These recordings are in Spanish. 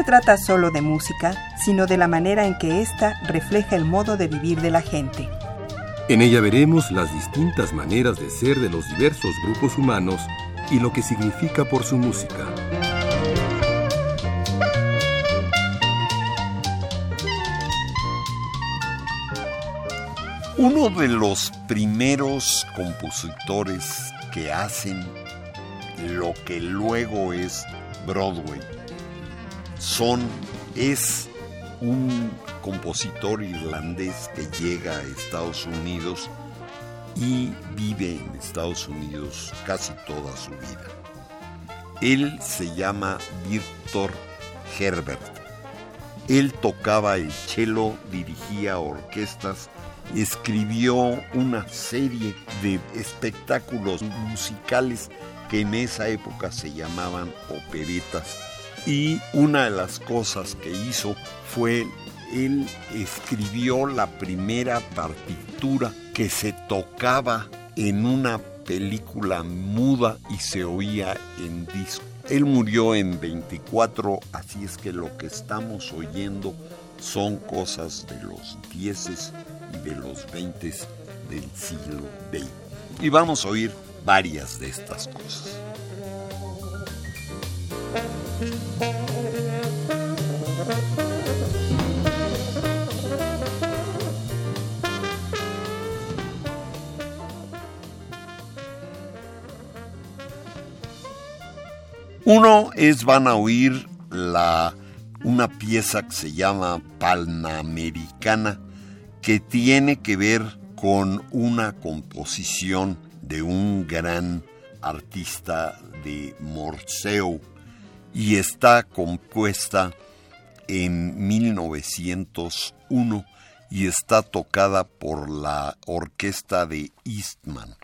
Se trata solo de música, sino de la manera en que ésta refleja el modo de vivir de la gente. En ella veremos las distintas maneras de ser de los diversos grupos humanos y lo que significa por su música. Uno de los primeros compositores que hacen lo que luego es Broadway son es un compositor irlandés que llega a Estados Unidos y vive en Estados Unidos casi toda su vida. Él se llama Victor Herbert. Él tocaba el cello, dirigía orquestas, escribió una serie de espectáculos musicales que en esa época se llamaban operetas. Y una de las cosas que hizo fue él escribió la primera partitura que se tocaba en una película muda y se oía en disco. Él murió en 24, así es que lo que estamos oyendo son cosas de los 10 y de los 20 del siglo XX. Y vamos a oír varias de estas cosas. Uno es, van a oír la, una pieza que se llama Panamericana, que tiene que ver con una composición de un gran artista de Morceo y está compuesta en 1901 y está tocada por la orquesta de Eastman.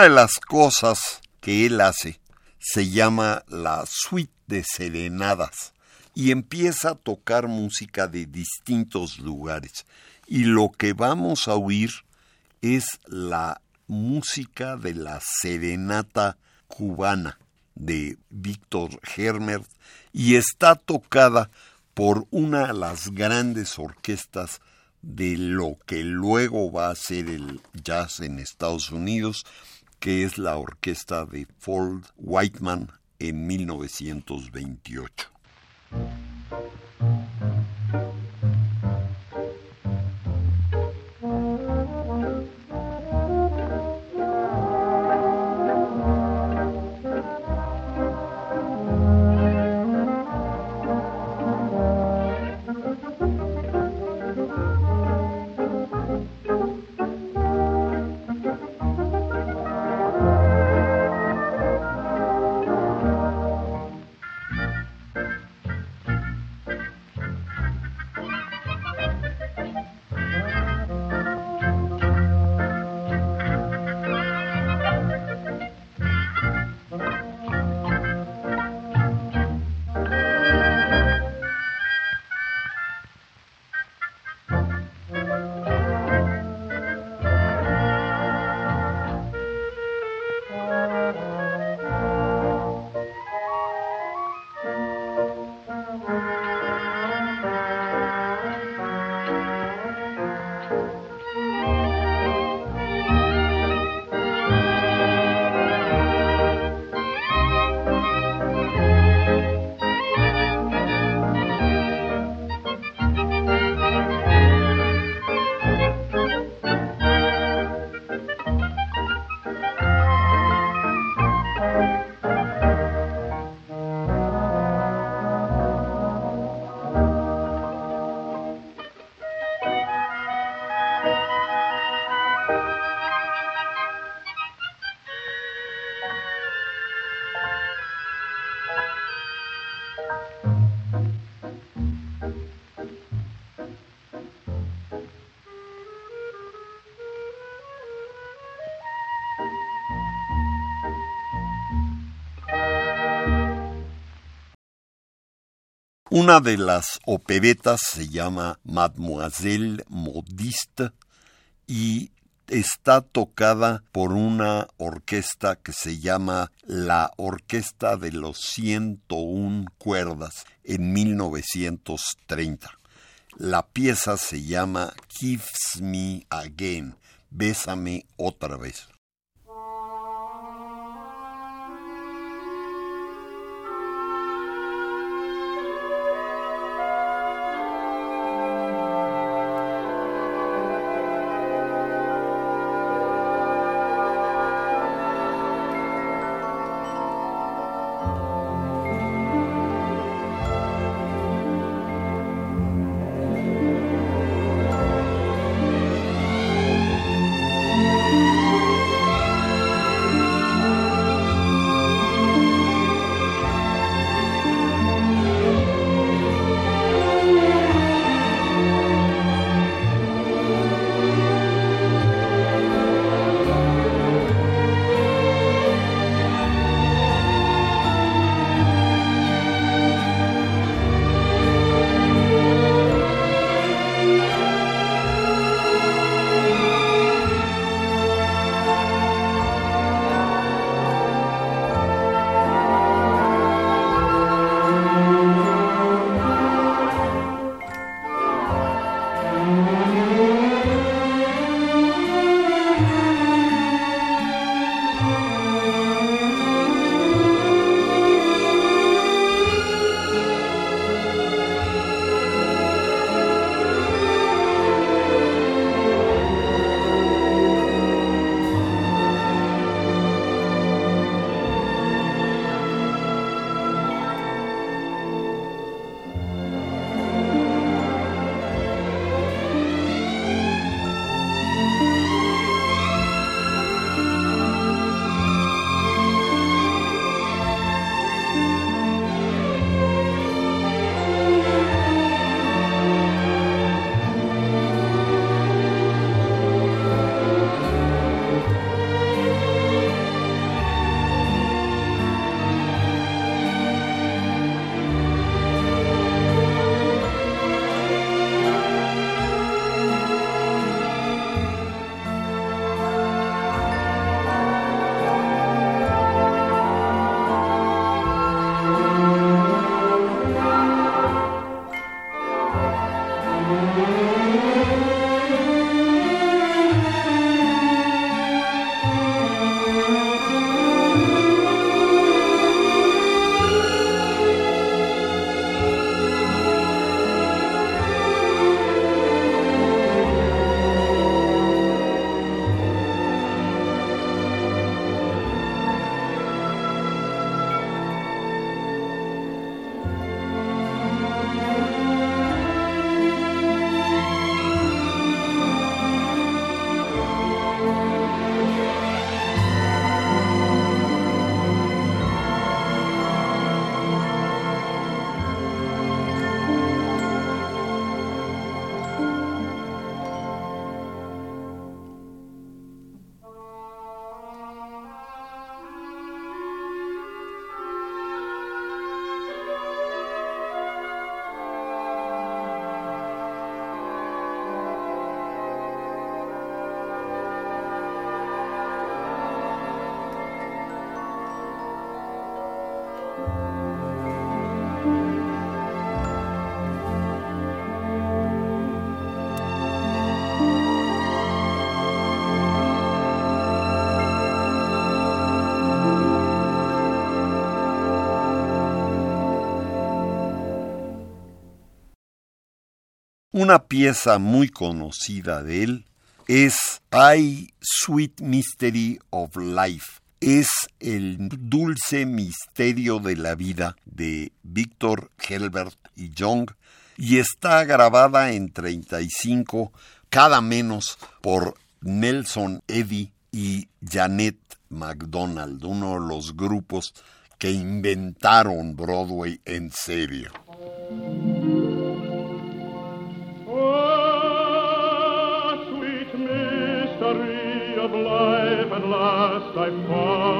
Una de las cosas que él hace se llama la suite de serenadas y empieza a tocar música de distintos lugares. Y lo que vamos a oír es la música de la serenata cubana de Víctor Hermer y está tocada por una de las grandes orquestas de lo que luego va a ser el jazz en Estados Unidos, que es la orquesta de Ford Whiteman en 1928. Una de las operetas se llama Mademoiselle Modiste y está tocada por una orquesta que se llama la Orquesta de los 101 Cuerdas en 1930. La pieza se llama Kiss Me Again, Bésame otra vez. Una pieza muy conocida de él es I Sweet Mystery of Life. Es el dulce misterio de la vida de Víctor Helbert y Young y está grabada en 35, cada menos por Nelson Eddy y Janet MacDonald, uno de los grupos que inventaron Broadway en serio. En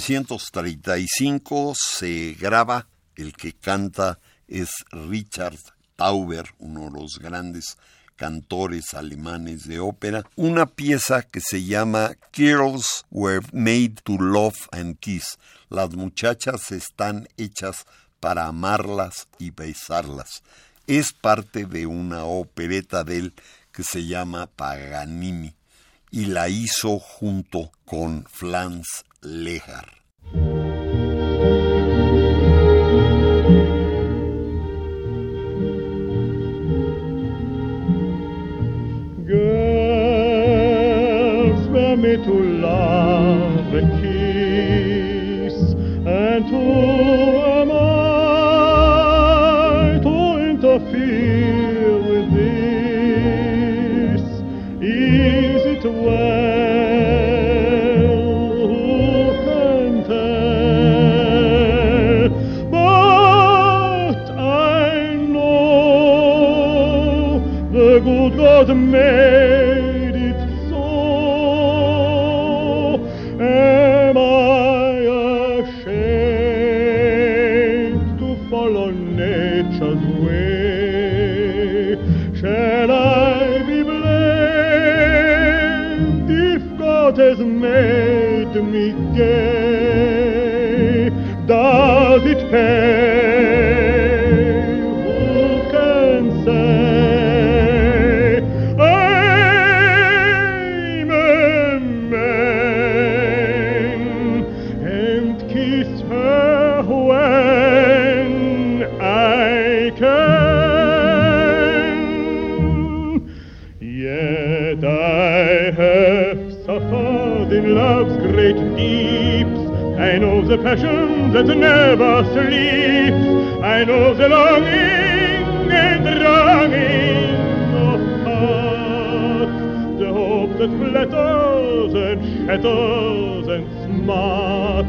1935 se graba, el que canta es Richard Tauber, uno de los grandes cantores alemanes de ópera, una pieza que se llama Girls Were Made to Love and Kiss. Las muchachas están hechas para amarlas y besarlas. Es parte de una opereta de él que se llama Paganini y la hizo junto con Flans Lejar. I know the passion that never sleeps. I know the longing and longing of heart. The hope that flatters and shatters and smarts.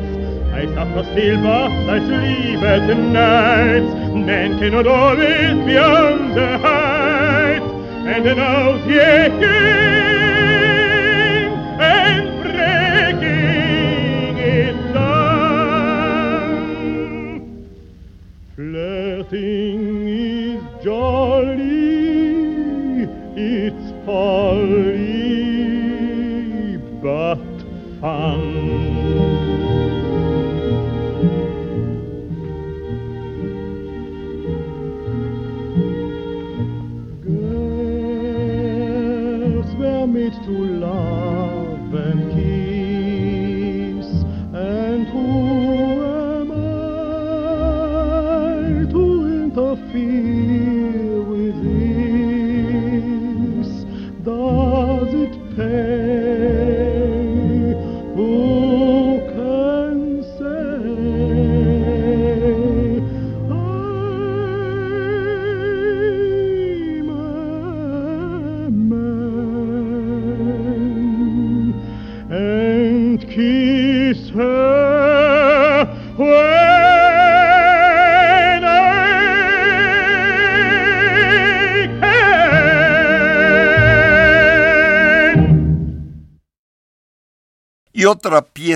I suffer still, but I sleep at night. Man cannot always be on the height. And now the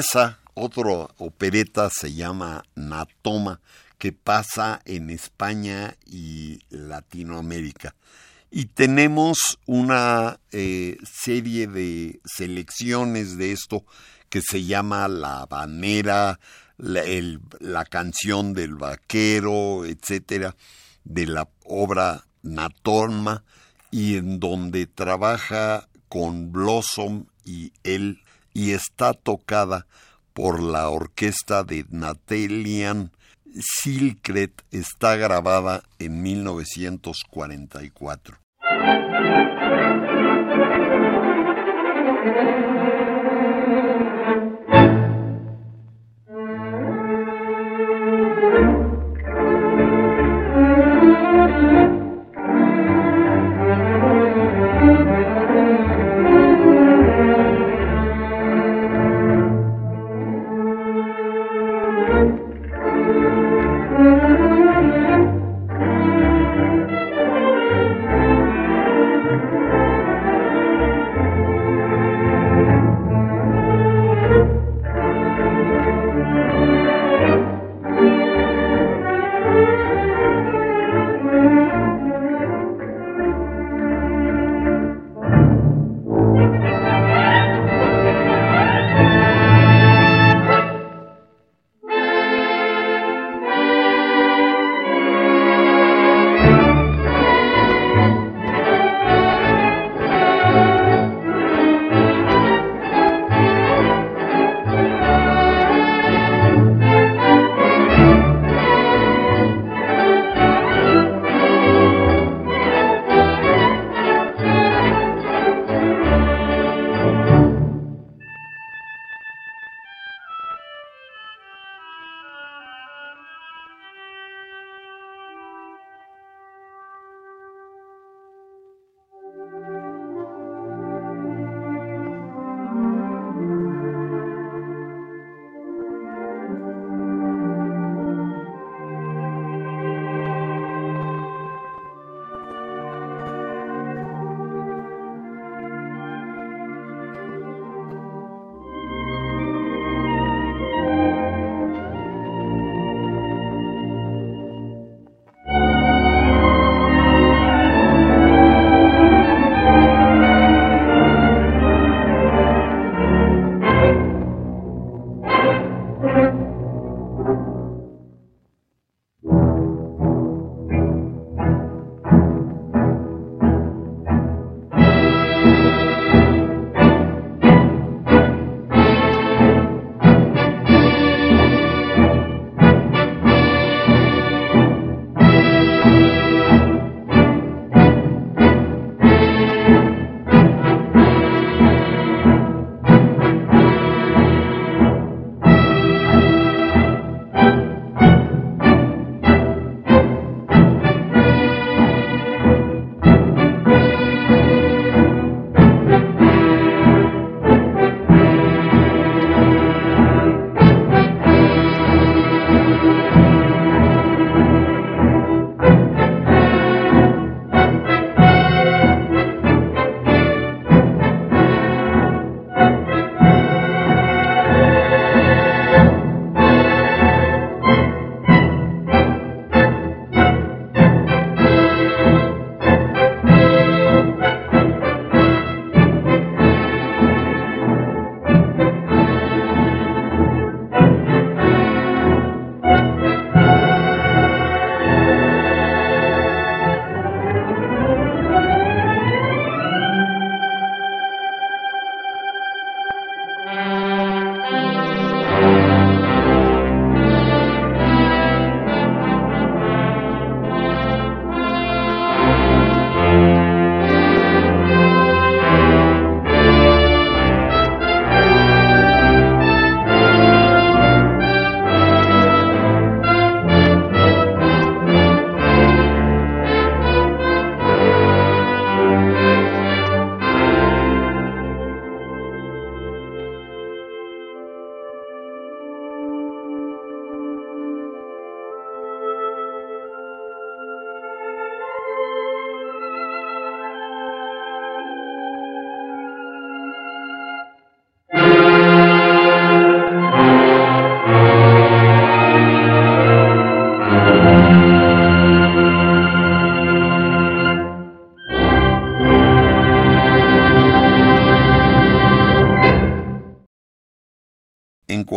pieza, otra opereta se llama Natoma, que pasa en España y Latinoamérica. Y tenemos una eh, serie de selecciones de esto que se llama La Habanera, la, la canción del vaquero, etcétera, de la obra Natoma, y en donde trabaja con Blossom y él, y está tocada por la orquesta de Natalian Silkret, está grabada en 1944.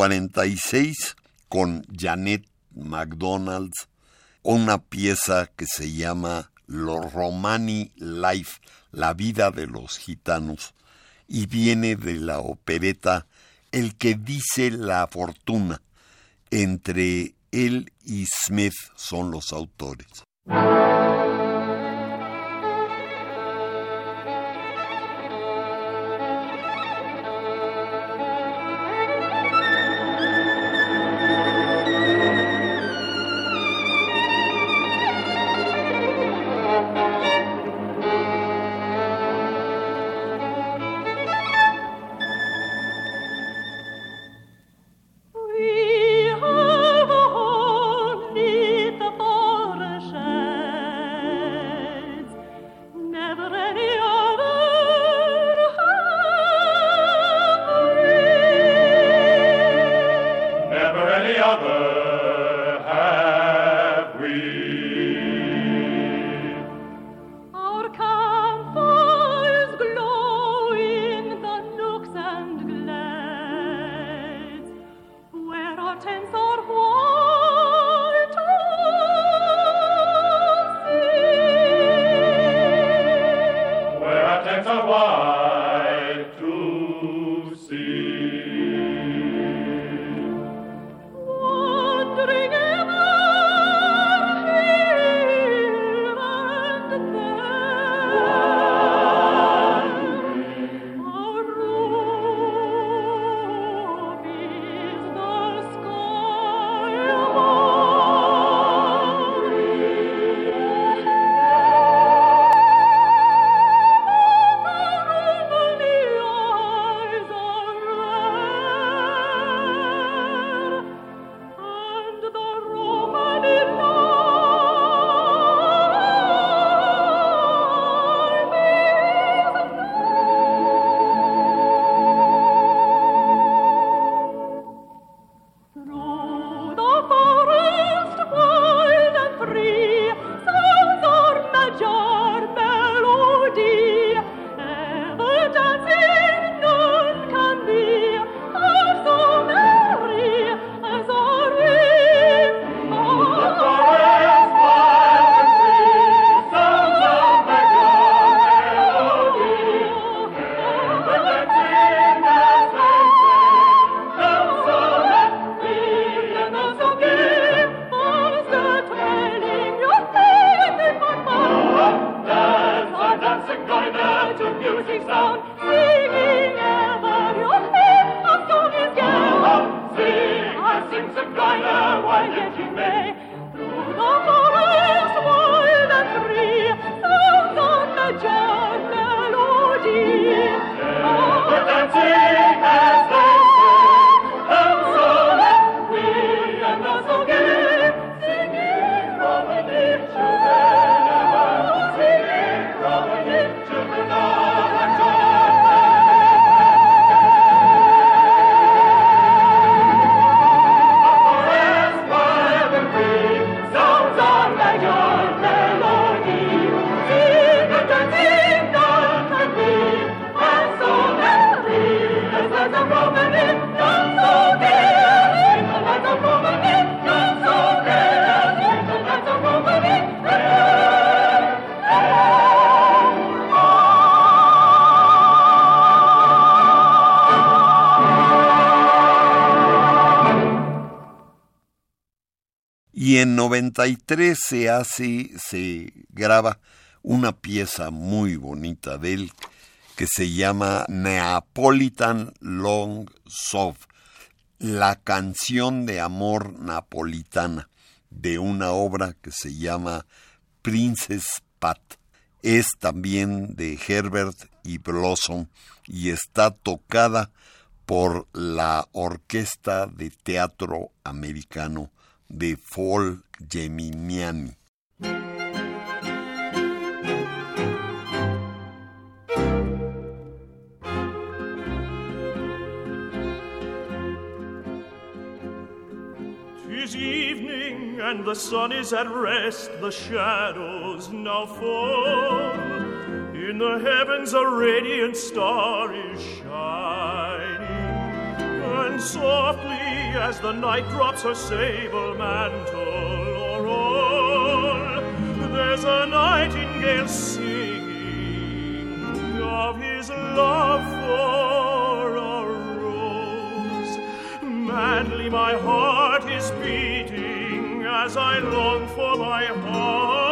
46 con Janet McDonald's una pieza que se llama Los Romani Life, la vida de los gitanos, y viene de la opereta El que dice la fortuna. Entre él y Smith son los autores. another. 73 se hace, se graba una pieza muy bonita de él que se llama Neapolitan Long Soft, la canción de amor napolitana de una obra que se llama Princess Pat. Es también de Herbert y Blossom y está tocada por la Orquesta de Teatro Americano de Fall Geminiani. Tis evening and the sun is at rest, the shadows now fall. In the heavens a radiant star is shining, and softly as the night drops her sable mantle There's a nightingale singing of his love for a rose. Madly my heart is beating as I long for my hour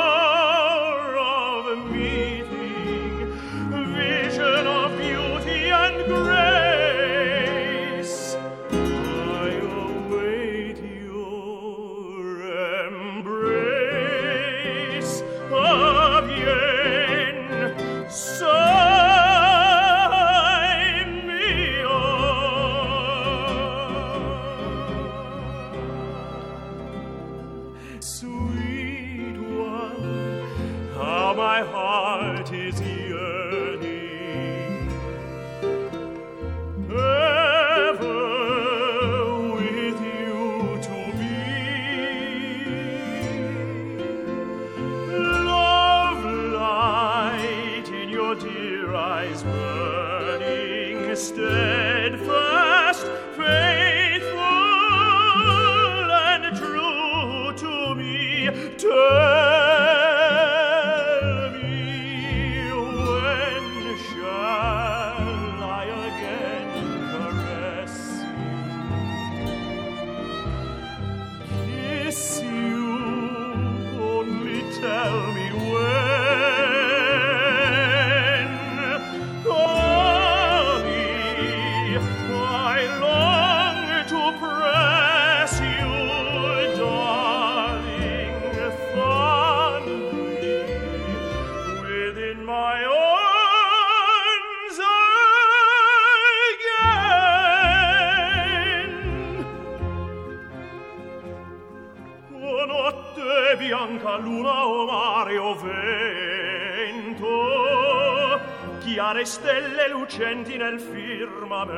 stelle lucenti nel firmamento.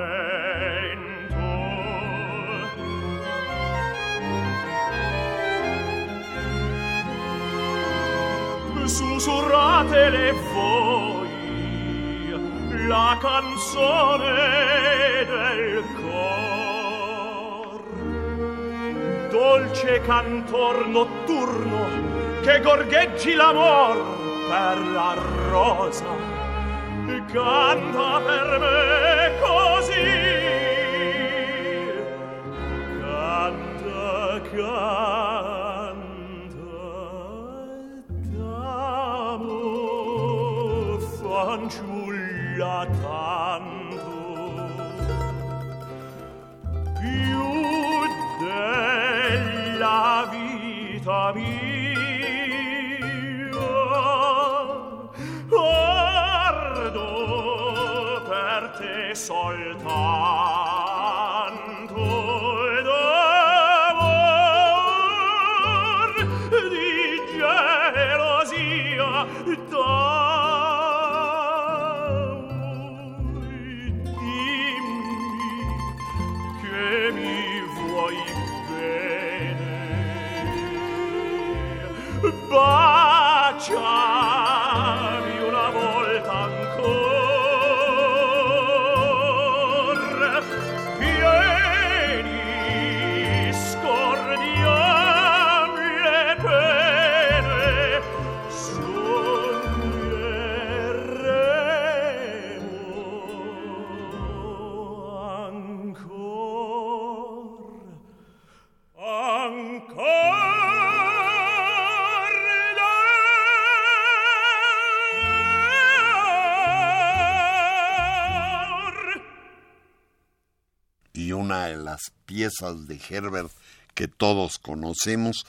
Sussurratele voi la canzone del cor dolce cantor notturno che gorgheggi l'amor per la rosa canta per me piezas de Herbert que todos conocemos,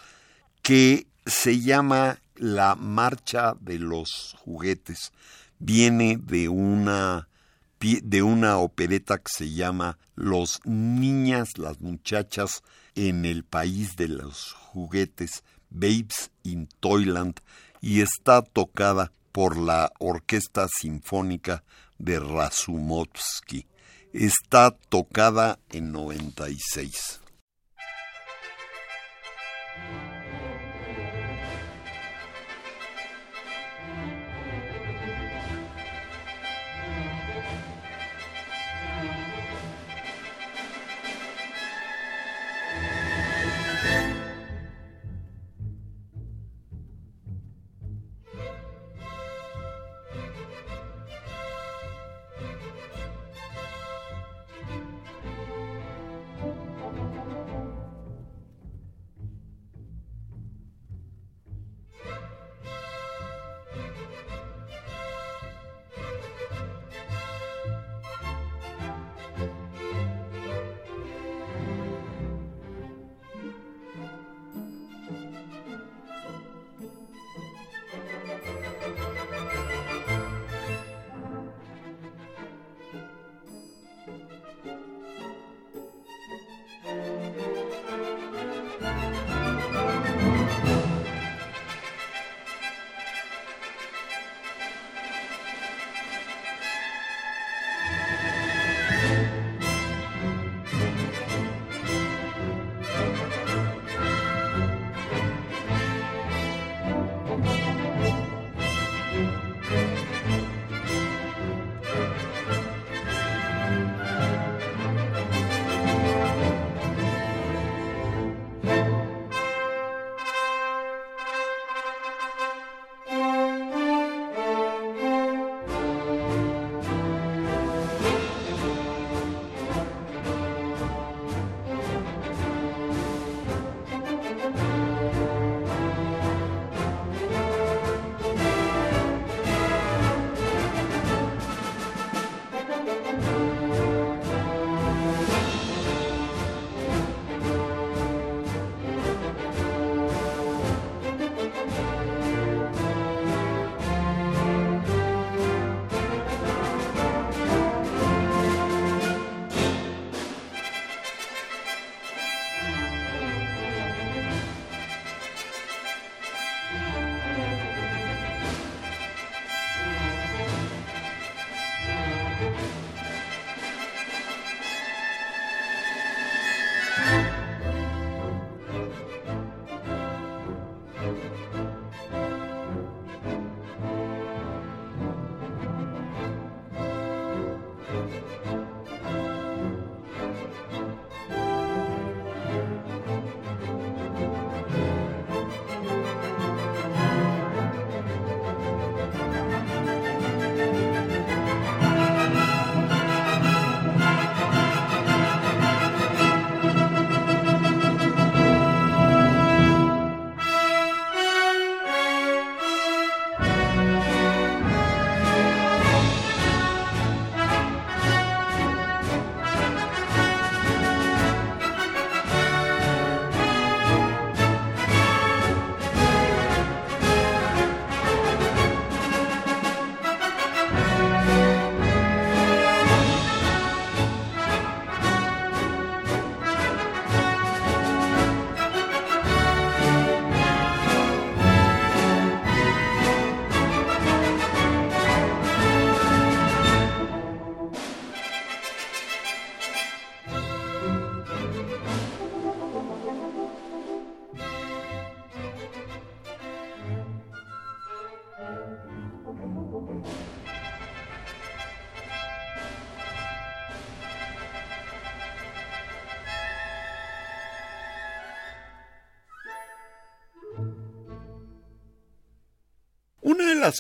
que se llama La Marcha de los Juguetes. Viene de una, de una opereta que se llama Los Niñas, las Muchachas en el País de los Juguetes, Babes in Toyland, y está tocada por la Orquesta Sinfónica de Rasumovsky. Está tocada en 96.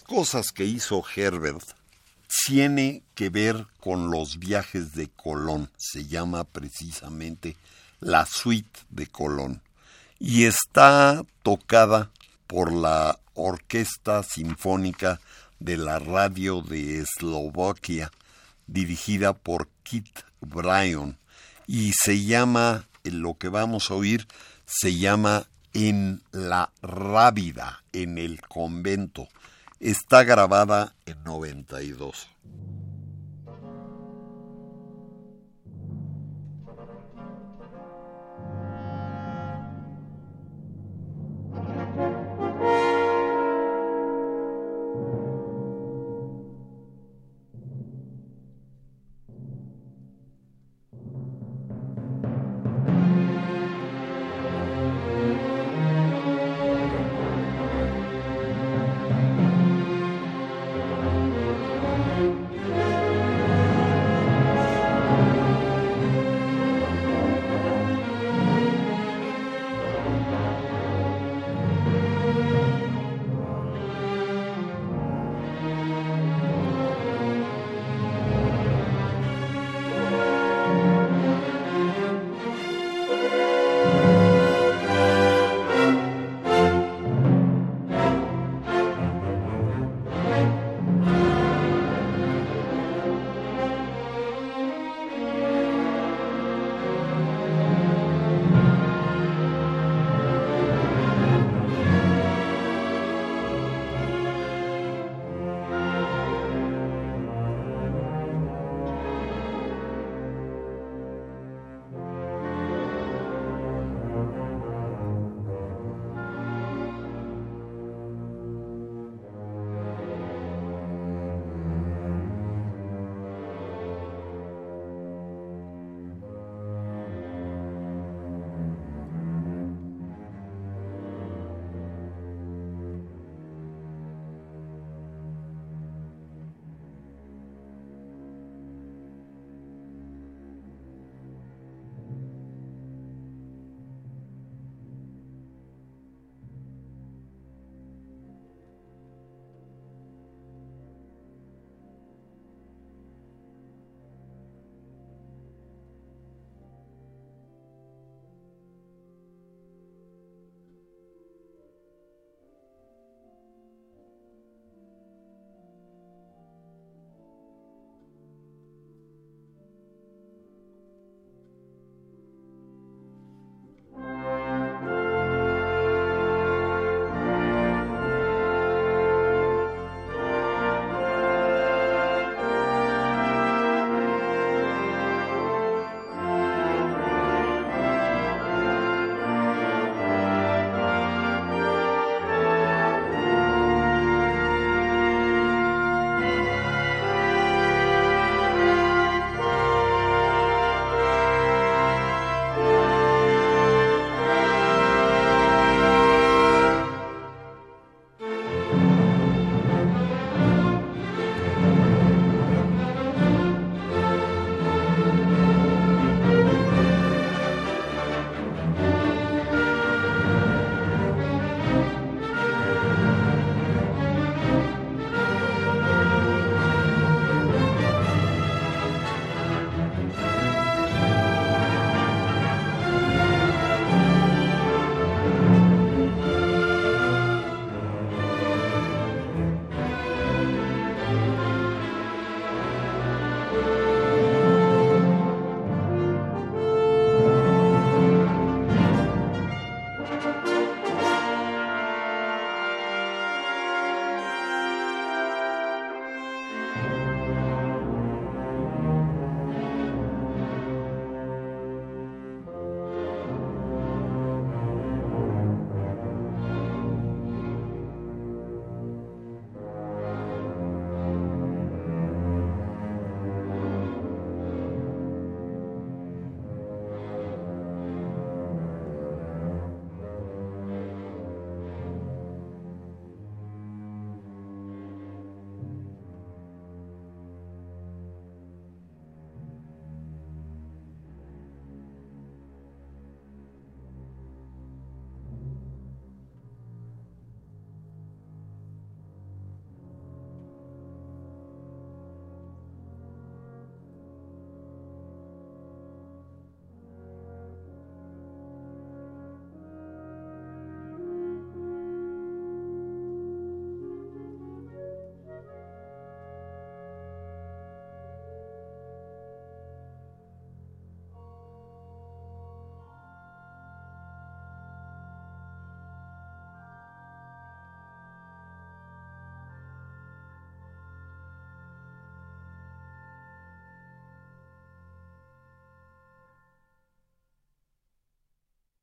Cosas que hizo Herbert tiene que ver con los viajes de Colón. Se llama precisamente la suite de Colón. Y está tocada por la Orquesta Sinfónica de la Radio de Eslovaquia, dirigida por Kit Bryan. Y se llama, lo que vamos a oír, se llama En la Rábida, en el convento. Está grabada en 92.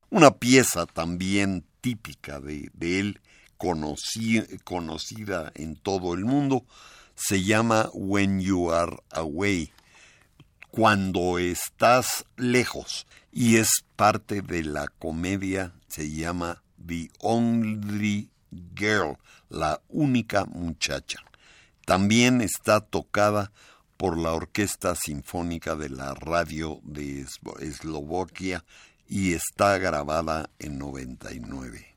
Una pieza también típica de, él, conocida en todo el mundo, se llama When You Are Away, cuando estás lejos, y es parte de la comedia, se llama The Only Girl, la única muchacha. También está tocada por la Orquesta Sinfónica de la Radio de Eslovaquia y está grabada en 99.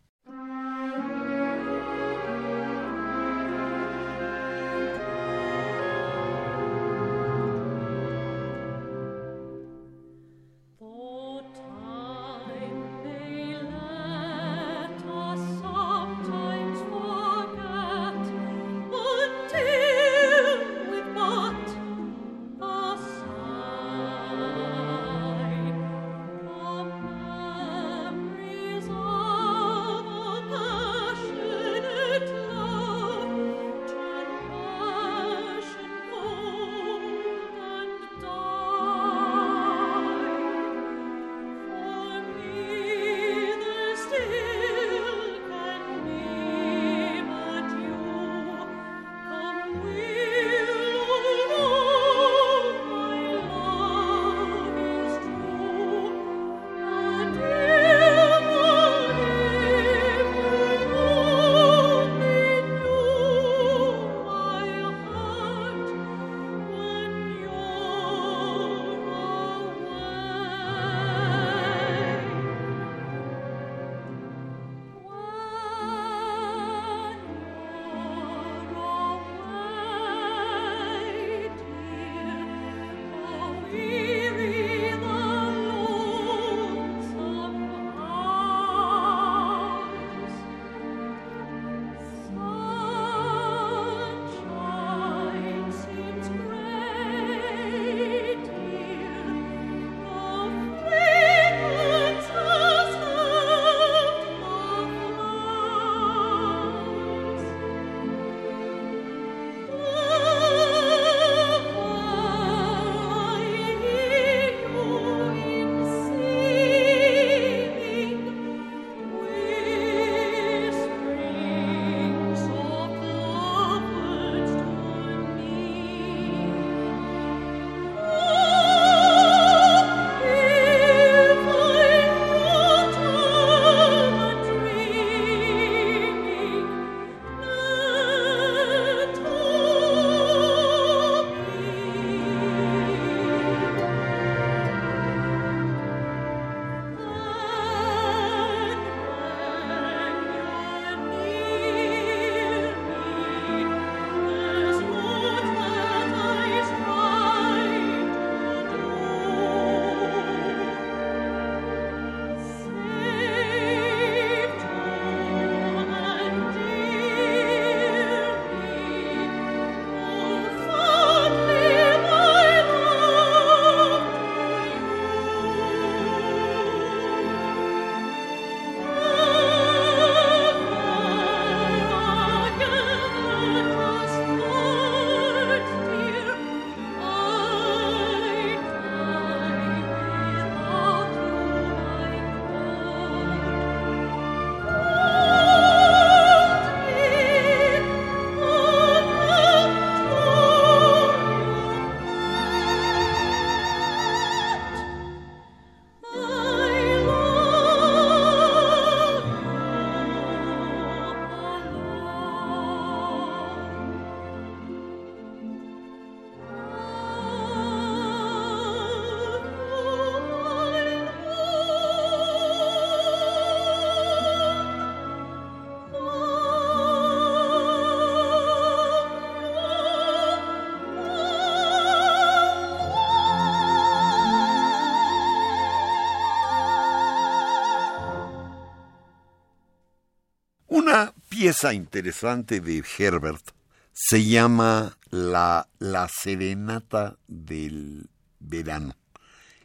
Pieza interesante de Herbert se llama la, la Serenata del Verano.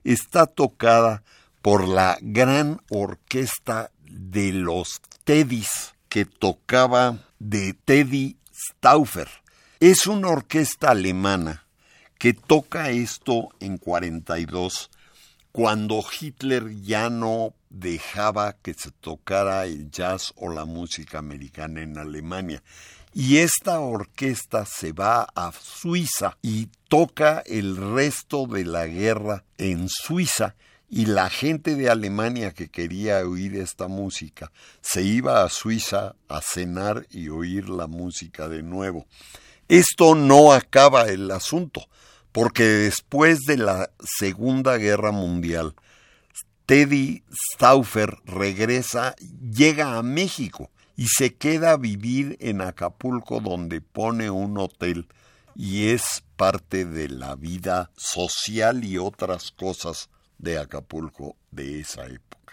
Está tocada por la gran orquesta de los Teddys que tocaba de Teddy Stauffer. Es una orquesta alemana que toca esto en 42 cuando Hitler ya no dejaba que se tocara el jazz o la música americana en Alemania. Y esta orquesta se va a Suiza y toca el resto de la guerra en Suiza y la gente de Alemania que quería oír esta música se iba a Suiza a cenar y oír la música de nuevo. Esto no acaba el asunto, porque después de la Segunda Guerra Mundial, Teddy Stauffer regresa, llega a México y se queda a vivir en Acapulco donde pone un hotel y es parte de la vida social y otras cosas de Acapulco de esa época.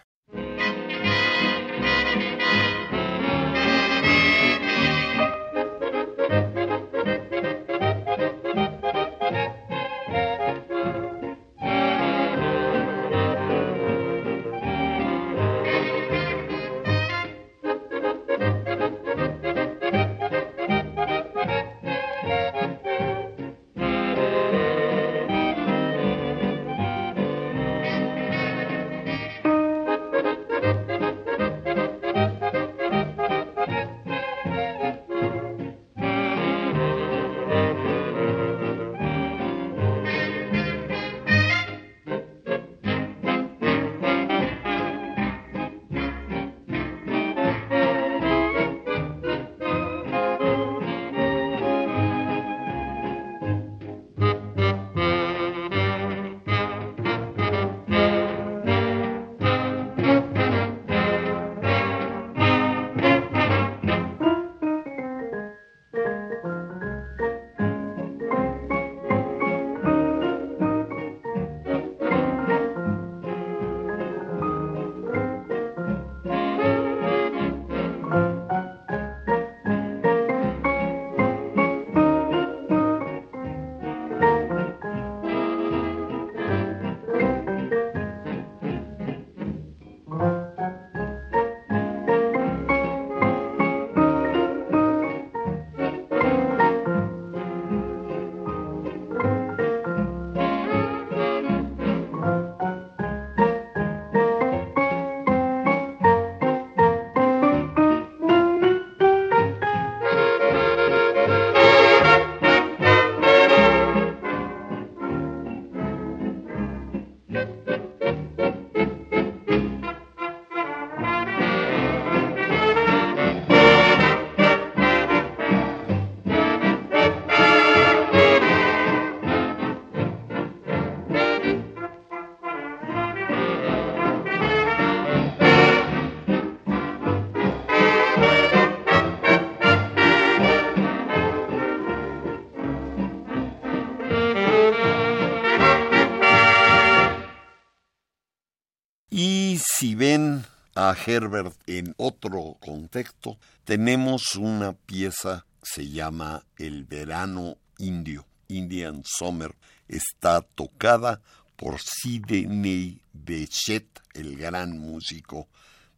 Herbert en otro contexto, tenemos una pieza se llama El verano indio, Indian Summer, está tocada por Sidney Bechet, el gran músico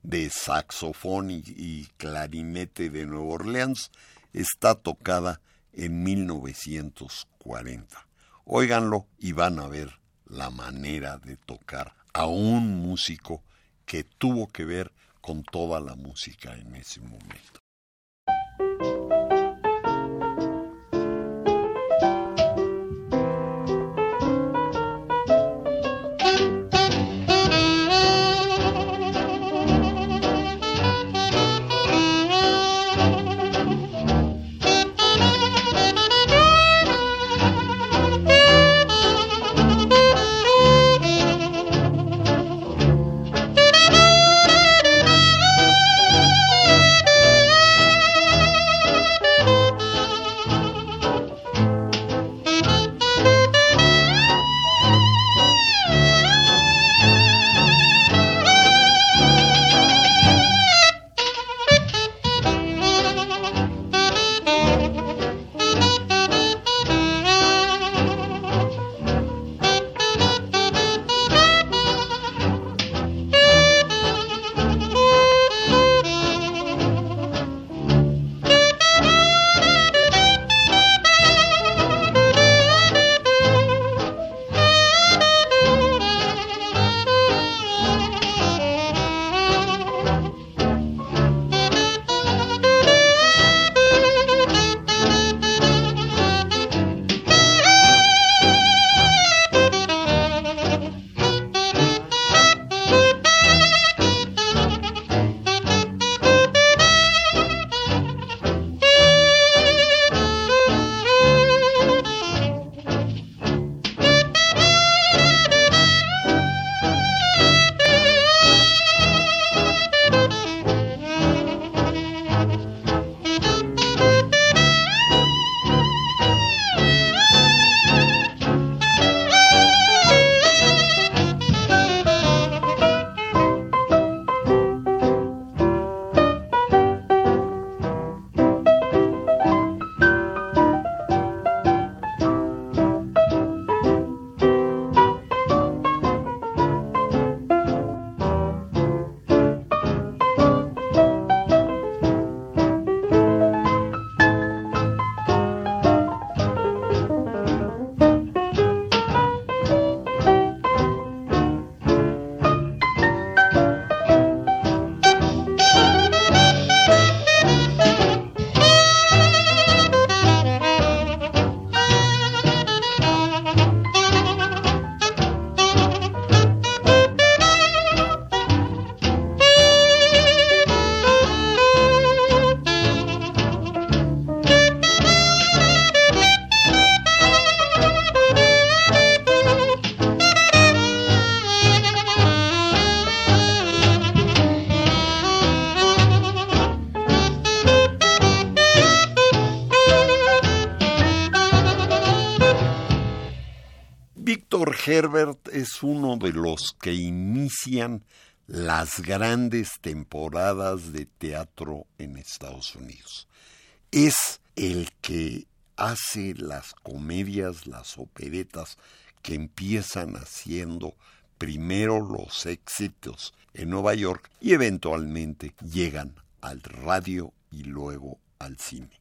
de saxofón y, y, clarinete de Nueva Orleans, está tocada en 1940. Óiganlo y van a ver la manera de tocar a un músico que tuvo que ver con toda la música en ese momento. Herbert es uno de los que inician las grandes temporadas de teatro en Estados Unidos. Es el que hace las comedias, las operetas que empiezan haciendo primero los éxitos en Nueva York y eventualmente llegan al radio y luego al cine.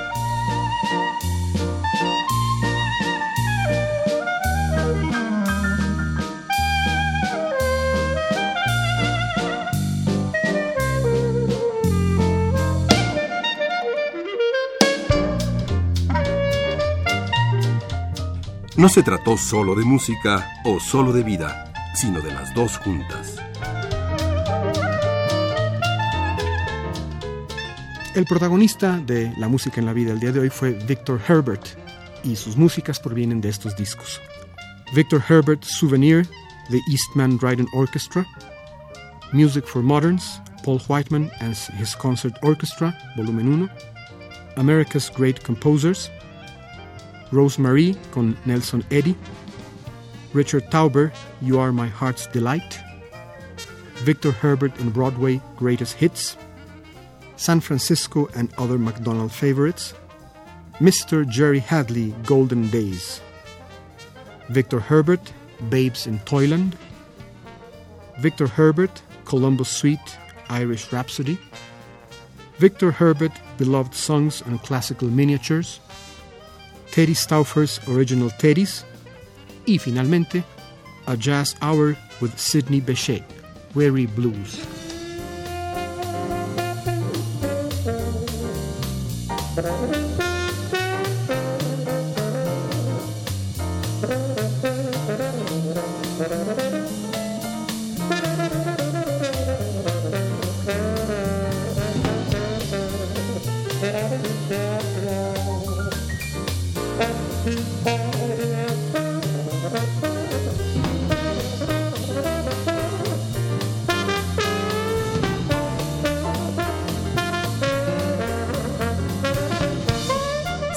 No se trató solo de música o solo de vida, sino de las dos juntas. El protagonista de la música en la vida el día de hoy fue Victor Herbert y sus músicas provienen de estos discos. Victor Herbert Souvenir, The Eastman Dryden Orchestra, Music for Moderns, Paul Whiteman and His Concert Orchestra, volumen 1, America's Great Composers, Rosemary con Nelson Eddy, Richard Tauber, You Are My Heart's Delight, Victor Herbert and Broadway Greatest Hits, San Francisco and Other McDonald Favorites, Mr. Jerry Hadley Golden Days, Victor Herbert Babes in Toyland, Victor Herbert Columbus Suite Irish Rhapsody, Victor Herbert Beloved Songs and Classical Miniatures, Teddy Stauffer's Original Teddy's, y finalmente A Jazz Hour with Sidney Bechet, Weary Blues.